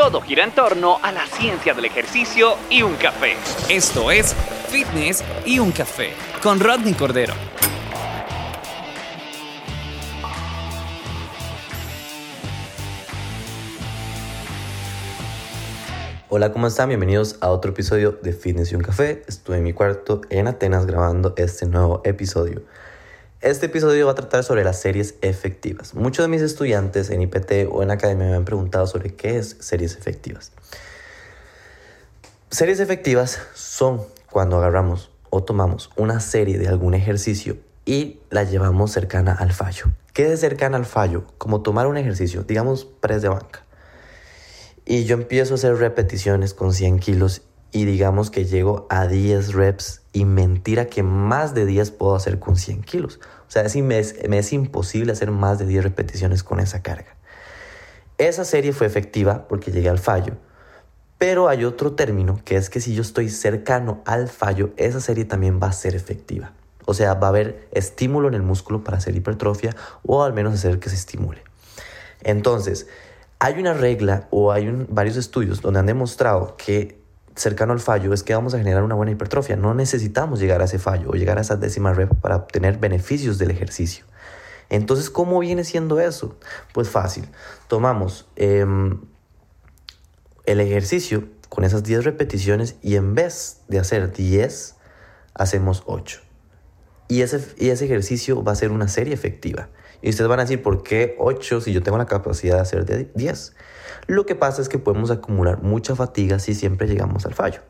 Todo gira en torno a la ciencia del ejercicio y un café. Esto es Fitness y un café con Rodney Cordero. Hola, ¿cómo están? Bienvenidos a otro episodio de Fitness y un café. Estoy en mi cuarto en Atenas grabando este nuevo episodio. Este episodio va a tratar sobre las series efectivas. Muchos de mis estudiantes en IPT o en academia me han preguntado sobre qué es series efectivas. Series efectivas son cuando agarramos o tomamos una serie de algún ejercicio y la llevamos cercana al fallo. ¿Qué es cercana al fallo? Como tomar un ejercicio, digamos press de banca. Y yo empiezo a hacer repeticiones con 100 kilos y digamos que llego a 10 reps y mentira que más de 10 puedo hacer con 100 kilos. O sea, me, es, me es imposible hacer más de 10 repeticiones con esa carga. Esa serie fue efectiva porque llegué al fallo. Pero hay otro término que es que si yo estoy cercano al fallo, esa serie también va a ser efectiva. O sea, va a haber estímulo en el músculo para hacer hipertrofia o al menos hacer que se estimule. Entonces, hay una regla o hay varios estudios donde han demostrado que cercano al fallo es que vamos a generar una buena hipertrofia. No necesitamos llegar a ese fallo o llegar a esa décima rep para obtener beneficios del ejercicio. Entonces, ¿cómo viene siendo eso? Pues fácil. Tomamos em, el ejercicio con esas 10 repeticiones y en vez de hacer 10, hacemos 8. Y ese, y ese ejercicio va a ser una serie efectiva. Y ustedes van a decir, ¿por qué 8 si yo tengo la capacidad de hacer 10? Lo que pasa es que podemos acumular mucha fatiga si siempre llegamos al fallo.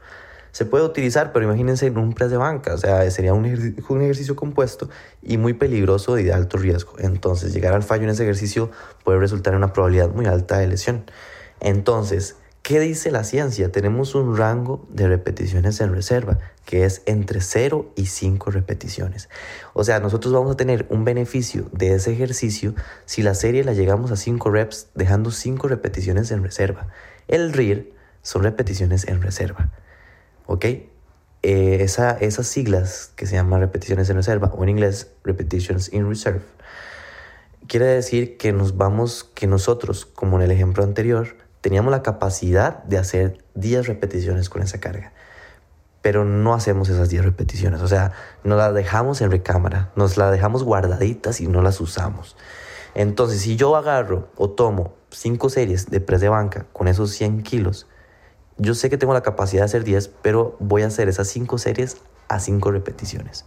Se puede utilizar, pero imagínense en un press de banca, o sea, sería un, un ejercicio compuesto y muy peligroso y de alto riesgo. Entonces, llegar al fallo en ese ejercicio puede resultar en una probabilidad muy alta de lesión. Entonces, ¿Qué dice la ciencia? Tenemos un rango de repeticiones en reserva, que es entre 0 y 5 repeticiones. O sea, nosotros vamos a tener un beneficio de ese ejercicio si la serie la llegamos a 5 reps, dejando 5 repeticiones en reserva. El RIR son repeticiones en reserva. ¿Ok? Eh, esas siglas que se llaman repeticiones en reserva, o en inglés, repetitions in reserve, quiere decir que nos vamos, que nosotros, como en el ejemplo anterior, teníamos la capacidad de hacer 10 repeticiones con esa carga. Pero no hacemos esas 10 repeticiones. O sea, nos las dejamos en recámara, nos las dejamos guardaditas y no las usamos. Entonces, si yo agarro o tomo 5 series de press de banca con esos 100 kilos, yo sé que tengo la capacidad de hacer 10, pero voy a hacer esas 5 series a 5 repeticiones.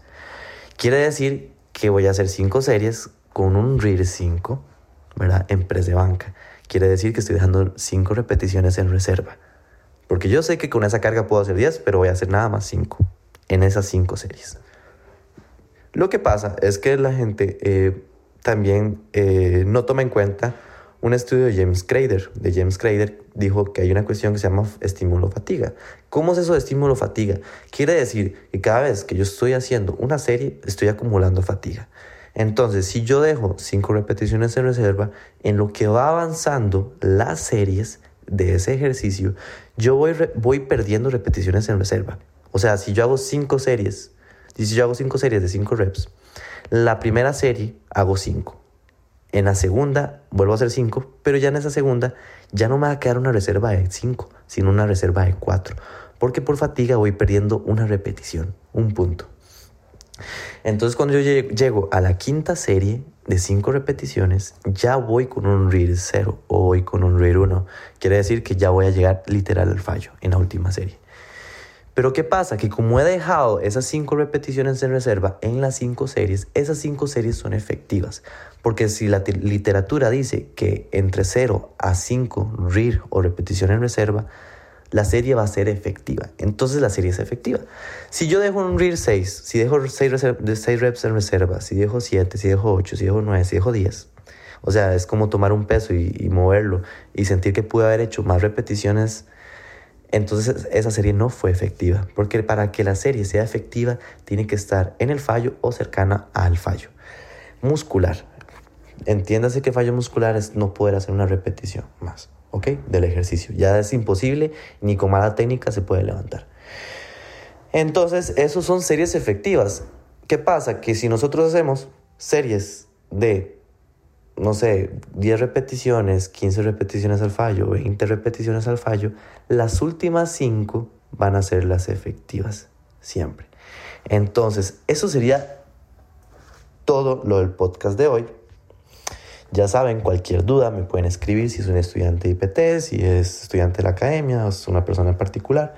Quiere decir que voy a hacer 5 series con un RIR 5, ¿verdad? En press de banca. Quiere decir que estoy dejando 5 repeticiones en reserva. Porque yo sé que con esa carga puedo hacer 10, pero voy a hacer nada más 5 en esas 5 series. Lo que pasa es que la gente eh, también eh, no toma en cuenta un estudio de James Crader. De James Crader dijo que hay una cuestión que se llama estímulo-fatiga. ¿Cómo es eso de estímulo-fatiga? Quiere decir que cada vez que yo estoy haciendo una serie, estoy acumulando fatiga. Entonces, si yo dejo 5 repeticiones en reserva, en lo que va avanzando las series de ese ejercicio, yo voy, voy perdiendo repeticiones en reserva. O sea, si yo hago 5 series, si yo hago 5 series de 5 reps, la primera serie hago 5. En la segunda vuelvo a hacer 5, pero ya en esa segunda ya no me va a quedar una reserva de 5, sino una reserva de 4. Porque por fatiga voy perdiendo una repetición, un punto. Entonces cuando yo llego a la quinta serie de 5 repeticiones, ya voy con un RIR 0 o voy con un RIR 1. Quiere decir que ya voy a llegar literal al fallo en la última serie. Pero ¿qué pasa? Que como he dejado esas 5 repeticiones en reserva en las 5 series, esas 5 series son efectivas. Porque si la literatura dice que entre 0 a 5 RIR o repetición en reserva, la serie va a ser efectiva. Entonces la serie es efectiva. Si yo dejo un RIR 6, si dejo 6, 6 reps en reserva, si dejo 7, si dejo 8, si dejo 9, si dejo 10, o sea, es como tomar un peso y, moverlo y sentir que pude haber hecho más repeticiones Entonces esa serie no fue efectiva, porque para que la serie sea efectiva tiene que estar en el fallo o cercana al fallo. Muscular. Entiéndase que fallo muscular es no poder hacer una repetición más, ¿ok? Del ejercicio. Ya es imposible, ni con mala técnica se puede levantar. Entonces, esos son series efectivas. ¿Qué pasa? Que si nosotros hacemos series de no sé, 10 repeticiones, 15 repeticiones al fallo, 20 repeticiones al fallo, las últimas 5 van a ser las efectivas, siempre. Entonces, eso sería todo lo del podcast de hoy. Ya saben, cualquier duda me pueden escribir si es un estudiante de IPT, si es estudiante de la academia o es una persona en particular.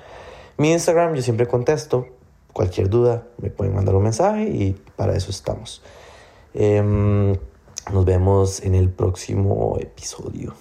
Mi Instagram yo siempre contesto. Cualquier duda me pueden mandar un mensaje y para eso estamos. Em, nos vemos en el próximo episodio.